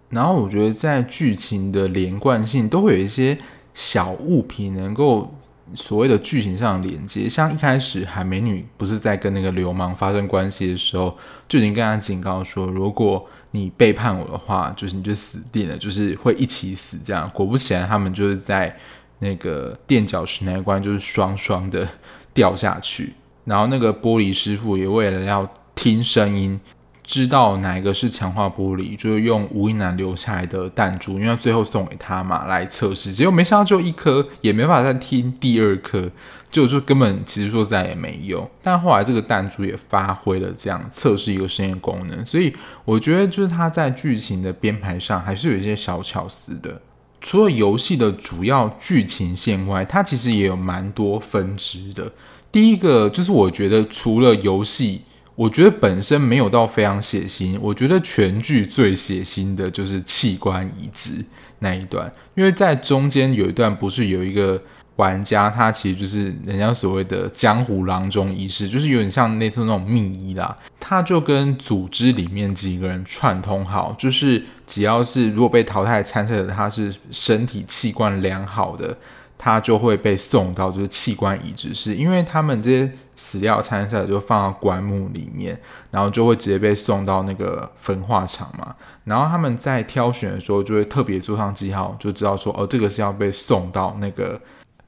然后我觉得在剧情的连贯性都会有一些小物品能够所谓的剧情上连接，像一开始海美女不是在跟那个流氓发生关系的时候，就已经跟他警告说，如果你背叛我的话，就是你就死定了，就是会一起死这样。果不其然，他们就是在那个垫脚石那一关就是双双的掉下去，然后那个玻璃师傅也为了要听声音。知道哪一个是强化玻璃，就是用吴一男留下来的弹珠，因为最后送给他嘛来测试，结果没想到就一颗，也没法再听第二颗，就就根本其实说再也没有。但后来这个弹珠也发挥了这样测试一个实验功能，所以我觉得就是他在剧情的编排上还是有一些小巧思的。除了游戏的主要剧情线外，它其实也有蛮多分支的。第一个就是我觉得除了游戏。我觉得本身没有到非常血腥，我觉得全剧最血腥的就是器官移植那一段，因为在中间有一段不是有一个玩家，他其实就是人家所谓的江湖郎中仪式，就是有点像那次那种密医啦，他就跟组织里面几个人串通好，就是只要是如果被淘汰参赛的他是身体器官良好的，他就会被送到就是器官移植室，因为他们这些。死掉参赛就放到棺木里面，然后就会直接被送到那个焚化厂嘛。然后他们在挑选的时候就会特别做上记号，就知道说哦，这个是要被送到那个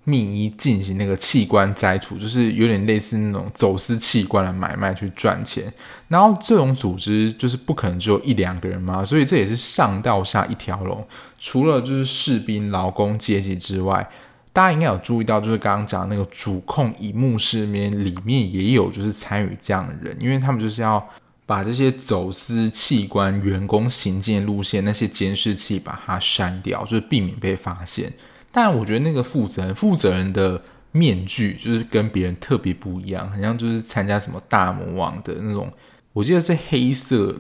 秘医进行那个器官摘除，就是有点类似那种走私器官的买卖去赚钱。然后这种组织就是不可能只有一两个人嘛，所以这也是上到下一条龙，除了就是士兵、劳工阶级之外。大家应该有注意到，就是刚刚讲那个主控荧幕室面里面也有就是参与这样的人，因为他们就是要把这些走私器官员工行进路线那些监视器把它删掉，就是避免被发现。但我觉得那个负责人负责人的面具就是跟别人特别不一样，好像就是参加什么大魔王的那种，我记得是黑色。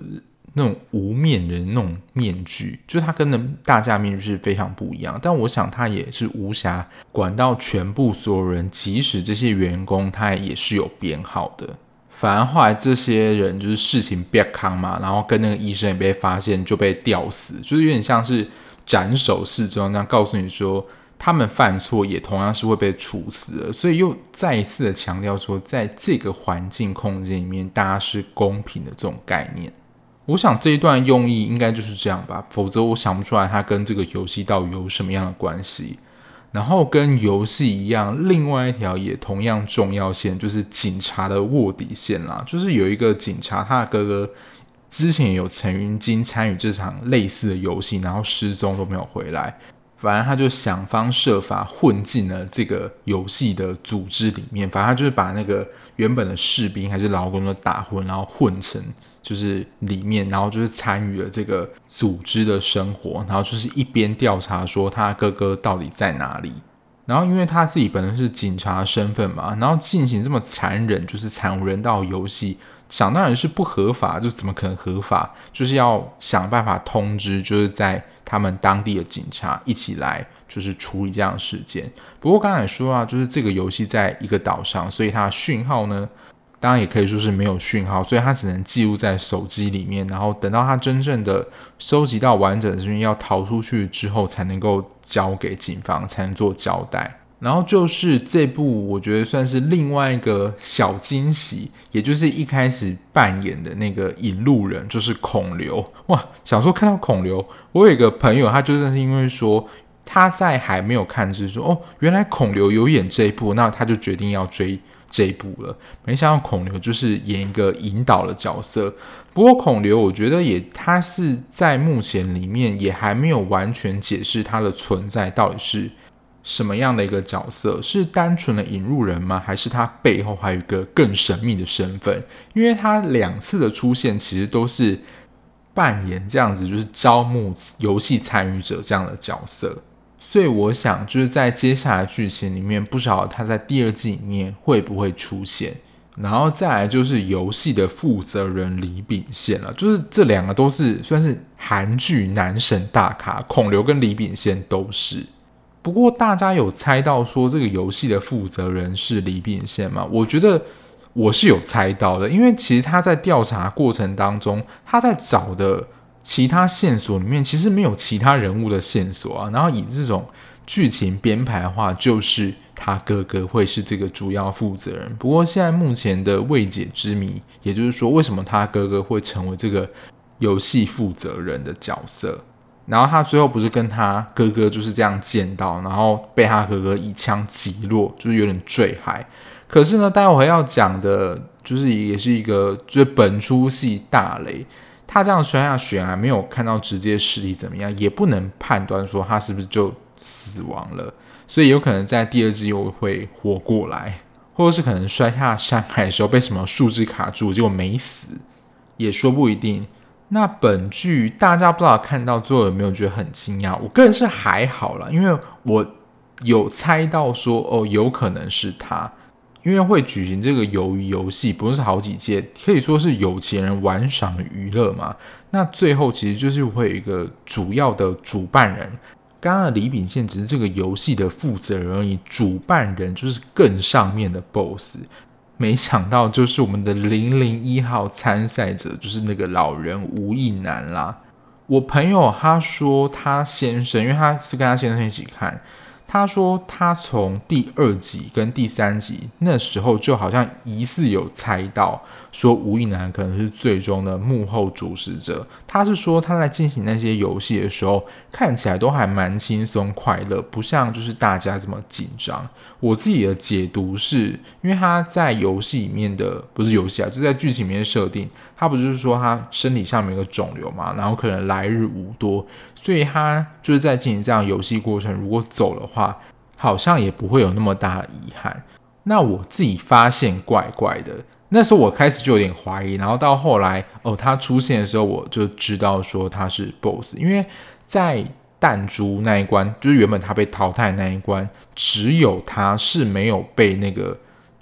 那种无面人那种面具，就他跟那大家面具是非常不一样。但我想他也是无暇管到全部所有人，即使这些员工他也是有编号的。反而后来这些人就是事情变康嘛，然后跟那个医生也被发现就被吊死，就是有点像是斩首示众那样告诉你说，他们犯错也同样是会被处死的。所以又再一次的强调说，在这个环境空间里面，大家是公平的这种概念。我想这一段用意应该就是这样吧，否则我想不出来它跟这个游戏到底有什么样的关系。然后跟游戏一样，另外一条也同样重要线就是警察的卧底线啦，就是有一个警察，他的哥哥之前也有曾经参与这场类似的游戏，然后失踪都没有回来，反正他就想方设法混进了这个游戏的组织里面，反正他就是把那个原本的士兵还是劳工都打昏，然后混成。就是里面，然后就是参与了这个组织的生活，然后就是一边调查说他哥哥到底在哪里，然后因为他自己本身是警察身份嘛，然后进行这么残忍，就是惨无人道的游戏，想当然是不合法，就怎么可能合法？就是要想办法通知，就是在他们当地的警察一起来，就是处理这样的事件。不过刚才说啊，就是这个游戏在一个岛上，所以它的讯号呢。当然也可以说是没有讯号，所以他只能记录在手机里面，然后等到他真正的收集到完整的资讯，要逃出去之后，才能够交给警方，才能做交代。然后就是这部，我觉得算是另外一个小惊喜，也就是一开始扮演的那个引路人，就是孔刘。哇，想说看到孔刘，我有一个朋友，他就是因为说他在还没有看，就是说哦，原来孔刘有演这一部，那他就决定要追。这一部了，没想到孔刘就是演一个引导的角色。不过孔刘，我觉得也他是在目前里面也还没有完全解释他的存在到底是什么样的一个角色，是单纯的引路人吗？还是他背后还有一个更神秘的身份？因为他两次的出现其实都是扮演这样子，就是招募游戏参与者这样的角色。所以我想，就是在接下来剧情里面，不知道他在第二季里面会不会出现。然后再来就是游戏的负责人李秉宪了，就是这两个都是算是韩剧男神大咖，孔刘跟李秉宪都是。不过大家有猜到说这个游戏的负责人是李秉宪吗？我觉得我是有猜到的，因为其实他在调查过程当中，他在找的其他线索里面，其实没有其他人物的线索啊。然后以这种剧情编排的话，就是。他哥哥会是这个主要负责人，不过现在目前的未解之谜，也就是说，为什么他哥哥会成为这个游戏负责人的角色？然后他最后不是跟他哥哥就是这样见到，然后被他哥哥一枪击落，就是有点坠海。可是呢，待会要讲的，就是也是一个就本出戏大雷，他这样摔下悬崖，没有看到直接尸体怎么样，也不能判断说他是不是就死亡了。所以有可能在第二季又会活过来，或者是可能摔下山海的时候被什么树枝卡住，结果没死，也说不一定。那本剧大家不知道看到最后有没有觉得很惊讶？我个人是还好啦，因为我有猜到说哦，有可能是他，因为会举行这个鱿鱼游戏，不是好几届，可以说是有钱人玩赏的娱乐嘛。那最后其实就是会有一个主要的主办人。刚刚的李秉宪只是这个游戏的负责人而已，主办人就是更上面的 BOSS。没想到就是我们的零零一号参赛者，就是那个老人吴亦男啦。我朋友他说他先生，因为他是跟他先生一起看。他说，他从第二集跟第三集那时候就好像疑似有猜到，说吴亦男可能是最终的幕后主使者。他是说他在进行那些游戏的时候，看起来都还蛮轻松快乐，不像就是大家这么紧张。我自己的解读是，因为他在游戏里面的不是游戏啊，就在剧情里面设定。他不就是说他身体上面有个肿瘤嘛，然后可能来日无多，所以他就是在进行这样游戏过程，如果走的话，好像也不会有那么大的遗憾。那我自己发现怪怪的，那时候我开始就有点怀疑，然后到后来哦，他出现的时候，我就知道说他是 BOSS，因为在弹珠那一关，就是原本他被淘汰的那一关，只有他是没有被那个。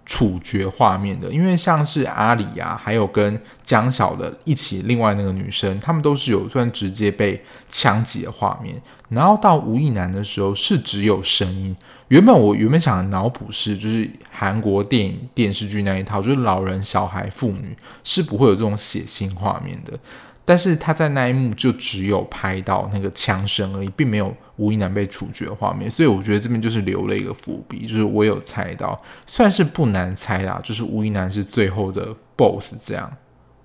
处决画面的，因为像是阿里啊，还有跟江小的一起，另外那个女生，他们都是有算直接被枪击的画面。然后到吴亦男的时候是只有声音。原本我原本想脑补是，就是韩国电影电视剧那一套，就是老人、小孩、妇女是不会有这种血腥画面的。但是他在那一幕就只有拍到那个枪声而已，并没有吴亦男被处决的画面，所以我觉得这边就是留了一个伏笔，就是我有猜到，算是不难猜啦，就是吴亦男是最后的 BOSS 这样。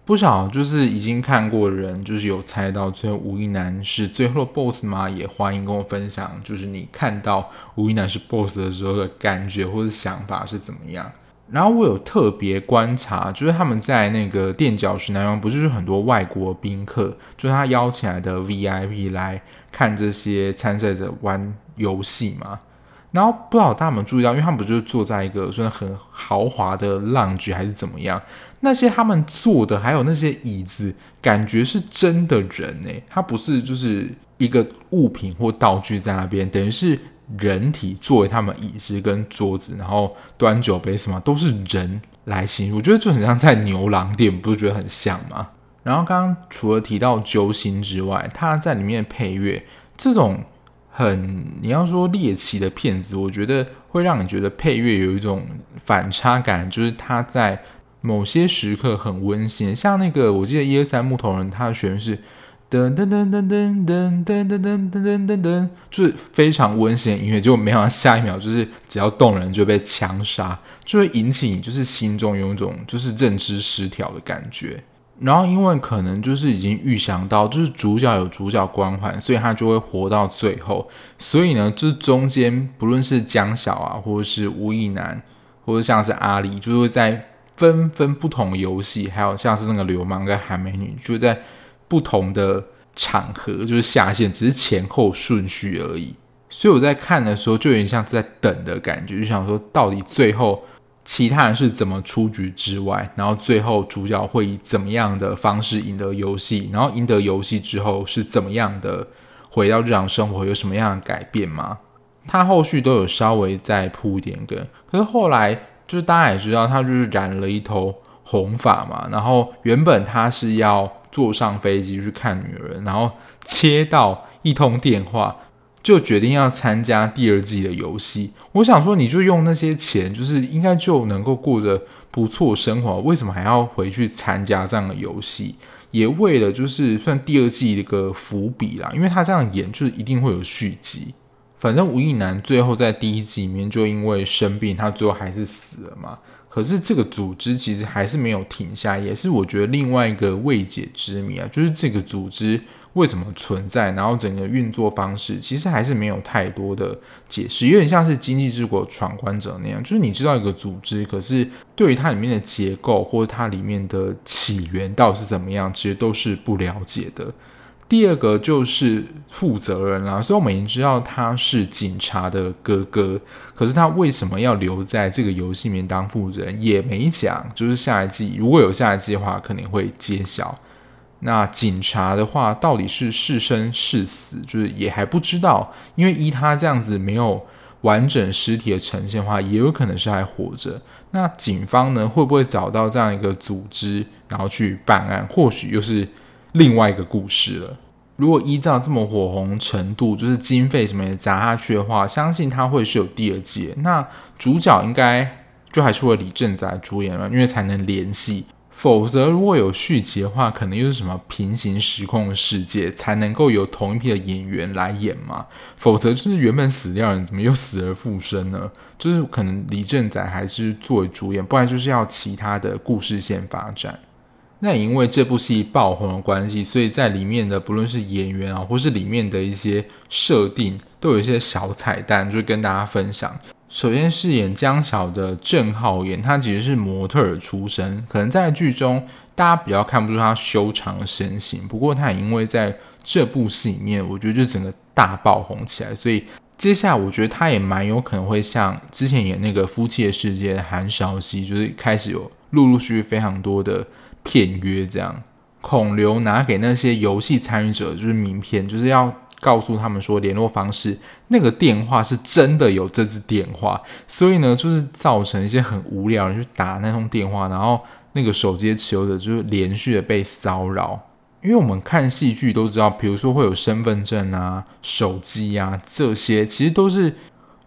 不少就是已经看过的人，就是有猜到最后吴亦男是最后的 BOSS 吗？也欢迎跟我分享，就是你看到吴亦男是 BOSS 的时候的感觉或者想法是怎么样。然后我有特别观察，就是他们在那个垫脚石南湾，不就是很多外国宾客，就是他邀请来的 VIP 来看这些参赛者玩游戏嘛。然后不知道大家有没有注意到，因为他们不就是坐在一个算很豪华的 lounge 还是怎么样？那些他们坐的还有那些椅子，感觉是真的人诶，他不是就是一个物品或道具在那边，等于是。人体作为他们椅子跟桌子，然后端酒杯什么都是人来形容，我觉得就很像在牛郎店，不是觉得很像吗？然后刚刚除了提到揪心之外，他在里面配乐这种很你要说猎奇的片子，我觉得会让你觉得配乐有一种反差感，就是他在某些时刻很温馨，像那个我记得一二三木头人，他的旋律是。噔噔噔噔噔噔噔噔噔噔噔噔，就是非常温馨的音乐，结果没想到下一秒就是只要动人就被枪杀，就会引起你就是心中有一种就是认知失调的感觉。然后因为可能就是已经预想到就是主角有主角光环，所以他就会活到最后。所以呢，就是中间不论是江小啊，或者是吴亦男，或者像是阿里，就会在分分不同游戏，还有像是那个流氓跟韩美女，就在。不同的场合就是下线，只是前后顺序而已。所以我在看的时候，就有点像在等的感觉，就想说到底最后其他人是怎么出局之外，然后最后主角会以怎么样的方式赢得游戏，然后赢得游戏之后是怎么样的回到日常生活，有什么样的改变吗？他后续都有稍微再铺一点梗，可是后来就是大家也知道，他就是染了一头红发嘛，然后原本他是要坐上飞机去看女儿，然后接到一通电话。就决定要参加第二季的游戏。我想说，你就用那些钱，就是应该就能够过着不错生活，为什么还要回去参加这样的游戏？也为了就是算第二季的一个伏笔啦，因为他这样演，就是一定会有续集。反正吴亦男最后在第一季里面就因为生病，他最后还是死了嘛。可是这个组织其实还是没有停下，也是我觉得另外一个未解之谜啊，就是这个组织。为什么存在？然后整个运作方式其实还是没有太多的解释，有点像是《经济之国闯关者》那样，就是你知道一个组织，可是对于它里面的结构或者它里面的起源到底是怎么样，其实都是不了解的。第二个就是负责人啦，所以我们已经知道他是警察的哥哥，可是他为什么要留在这个游戏里面当负责人也没讲，就是下一季如果有下一季的话，肯定会揭晓。那警察的话，到底是是生是死，就是也还不知道。因为依他这样子没有完整尸体的呈现的话，也有可能是还活着。那警方呢，会不会找到这样一个组织，然后去办案？或许又是另外一个故事了。如果依照这么火红程度，就是经费什么也砸下去的话，相信他会是有第二季。那主角应该就还是会李正宰主演了，因为才能联系。否则，如果有续集的话，可能又是什么平行时空的世界才能够有同一批的演员来演嘛？否则，就是原本死掉的人怎么又死而复生呢？就是可能李正宰还是作为主演，不然就是要其他的故事线发展。那也因为这部戏爆红的关系，所以在里面的不论是演员啊，或是里面的一些设定，都有一些小彩蛋，就跟大家分享。首先饰演江巧的郑浩妍，他其实是模特儿出身，可能在剧中大家比较看不出他修长的身形。不过他也因为在这部戏里面，我觉得就整个大爆红起来，所以接下来我觉得他也蛮有可能会像之前演那个《夫妻的世界》韩韶熙，就是开始有陆陆续续非常多的片约这样。孔刘拿给那些游戏参与者就是名片，就是要。告诉他们说联络方式，那个电话是真的有这支电话，所以呢，就是造成一些很无聊的人去打那通电话，然后那个手机持有者就是连续的被骚扰。因为我们看戏剧都知道，比如说会有身份证啊、手机啊这些，其实都是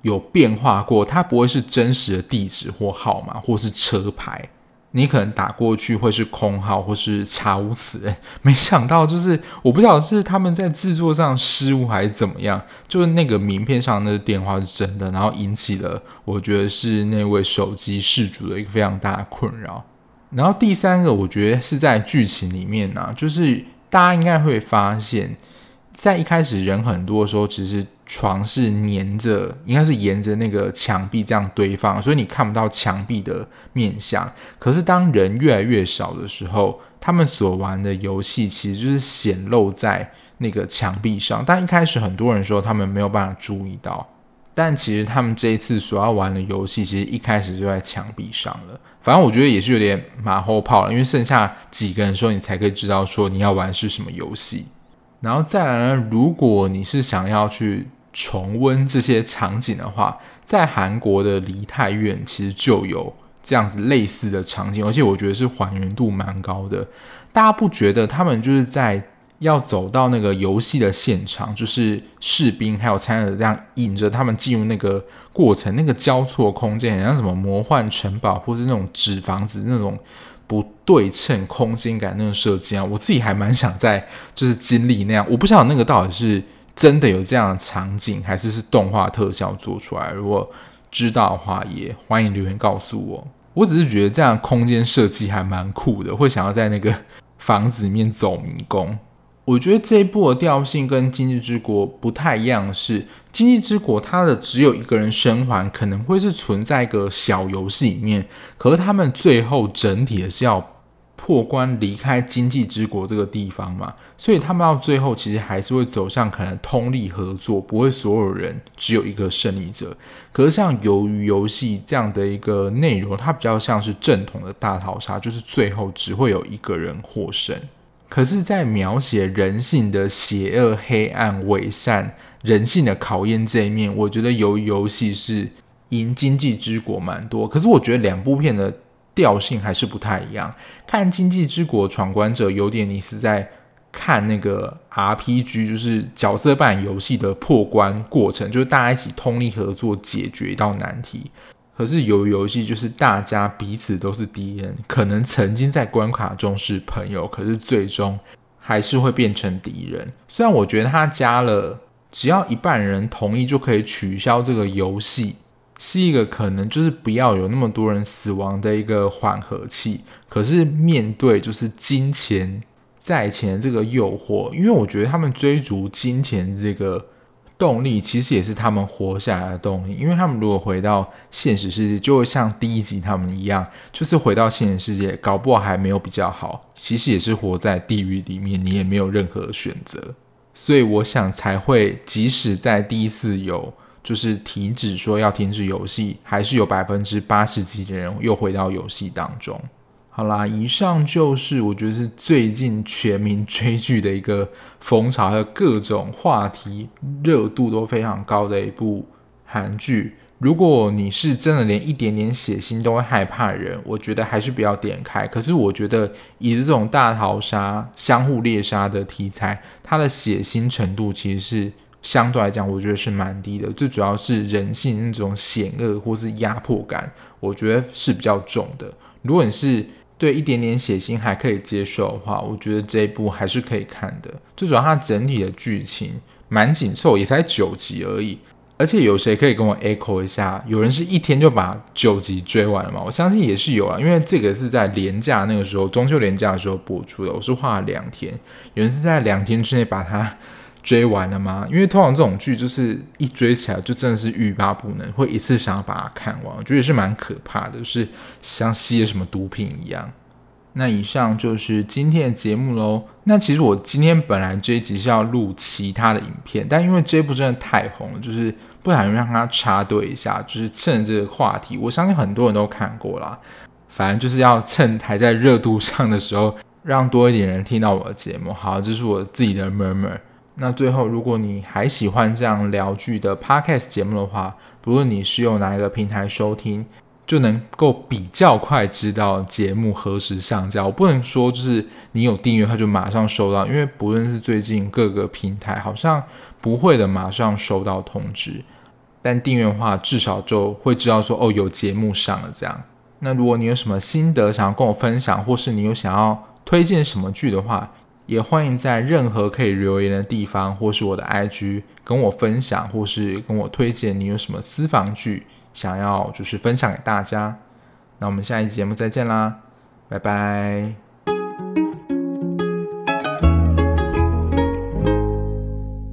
有变化过，它不会是真实的地址或号码或是车牌。你可能打过去会是空号或是查无此人，没想到就是我不知道是他们在制作上失误还是怎么样，就是那个名片上的电话是真的，然后引起了我觉得是那位手机事主的一个非常大的困扰。然后第三个，我觉得是在剧情里面呢、就是大家应该会发现，在一开始人很多的时候，其实。床是粘着，应该是沿着那个墙壁这样堆放，所以你看不到墙壁的面相。可是当人越来越少的时候，他们所玩的游戏其实就是显露在那个墙壁上。但一开始很多人说他们没有办法注意到，但其实他们这一次所要玩的游戏，其实一开始就在墙壁上了。反正我觉得也是有点马后炮了，因为剩下几个人说你才可以知道说你要玩是什么游戏。然后再来呢，如果你是想要去。重温这些场景的话，在韩国的梨泰院其实就有这样子类似的场景，而且我觉得是还原度蛮高的。大家不觉得他们就是在要走到那个游戏的现场，就是士兵还有参与者这样引着他们进入那个过程，那个交错空间，很像什么魔幻城堡，或是那种纸房子那种不对称空间感那种设计啊？我自己还蛮想在就是经历那样，我不晓得那个到底是。真的有这样的场景，还是是动画特效做出来？如果知道的话，也欢迎留言告诉我。我只是觉得这样空间设计还蛮酷的，会想要在那个房子里面走迷宫。我觉得这一部的调性跟《经济之国》不太一样，是《经济之国》它的只有一个人生还，可能会是存在一个小游戏里面，可是他们最后整体的是要破关离开经济之国这个地方嘛，所以他们到最后其实还是会走向可能通力合作，不会所有人只有一个胜利者。可是像鱿鱼游戏这样的一个内容，它比较像是正统的大逃杀，就是最后只会有一个人获胜。可是，在描写人性的邪恶、黑暗、伪善、人性的考验这一面，我觉得由游戏是赢经济之国蛮多。可是，我觉得两部片的。调性还是不太一样。看《经济之国闯关者》有点你是在看那个 RPG，就是角色扮演游戏的破关过程，就是大家一起通力合作解决一道难题。可是鱿鱼游戏就是大家彼此都是敌人，可能曾经在关卡中是朋友，可是最终还是会变成敌人。虽然我觉得他加了只要一半人同意就可以取消这个游戏。是一个可能就是不要有那么多人死亡的一个缓和器，可是面对就是金钱在前这个诱惑，因为我觉得他们追逐金钱这个动力，其实也是他们活下来的动力。因为他们如果回到现实世界，就会像第一集他们一样，就是回到现实世界，搞不好还没有比较好，其实也是活在地狱里面，你也没有任何选择。所以我想才会，即使在第一次有。就是停止说要停止游戏，还是有百分之八十几的人又回到游戏当中。好啦，以上就是我觉得是最近全民追剧的一个风潮，还有各种话题热度都非常高的一部韩剧。如果你是真的连一点点血腥都会害怕的人，我觉得还是不要点开。可是我觉得以这种大逃杀、相互猎杀的题材，它的血腥程度其实是。相对来讲，我觉得是蛮低的。最主要是人性那种险恶或是压迫感，我觉得是比较重的。如果你是对一点点血腥还可以接受的话，我觉得这一部还是可以看的。最主要它整体的剧情蛮紧凑，也才九集而已。而且有谁可以跟我 echo 一下？有人是一天就把九集追完了吗？我相信也是有啊，因为这个是在廉价那个时候，中秋廉价的时候播出的。我是花了两天，有人是在两天之内把它。追完了吗？因为通常这种剧就是一追起来就真的是欲罢不能，会一次想要把它看完，我觉得也是蛮可怕的，就是像吸了什么毒品一样。那以上就是今天的节目喽。那其实我今天本来这一集是要录其他的影片，但因为这部真的太红了，就是不想让它插队一下，就是趁这个话题，我相信很多人都看过啦。反正就是要趁还在热度上的时候，让多一点人听到我的节目。好，这是我自己的 murmur。那最后，如果你还喜欢这样聊剧的 podcast 节目的话，不论你是用哪一个平台收听，就能够比较快知道节目何时上架。我不能说就是你有订阅它就马上收到，因为不论是最近各个平台好像不会的马上收到通知，但订阅的话至少就会知道说哦，有节目上了这样。那如果你有什么心得想要跟我分享，或是你有想要推荐什么剧的话，也欢迎在任何可以留言的地方，或是我的 IG 跟我分享，或是跟我推荐你有什么私房剧想要就是分享给大家。那我们下一期节目再见啦，拜拜。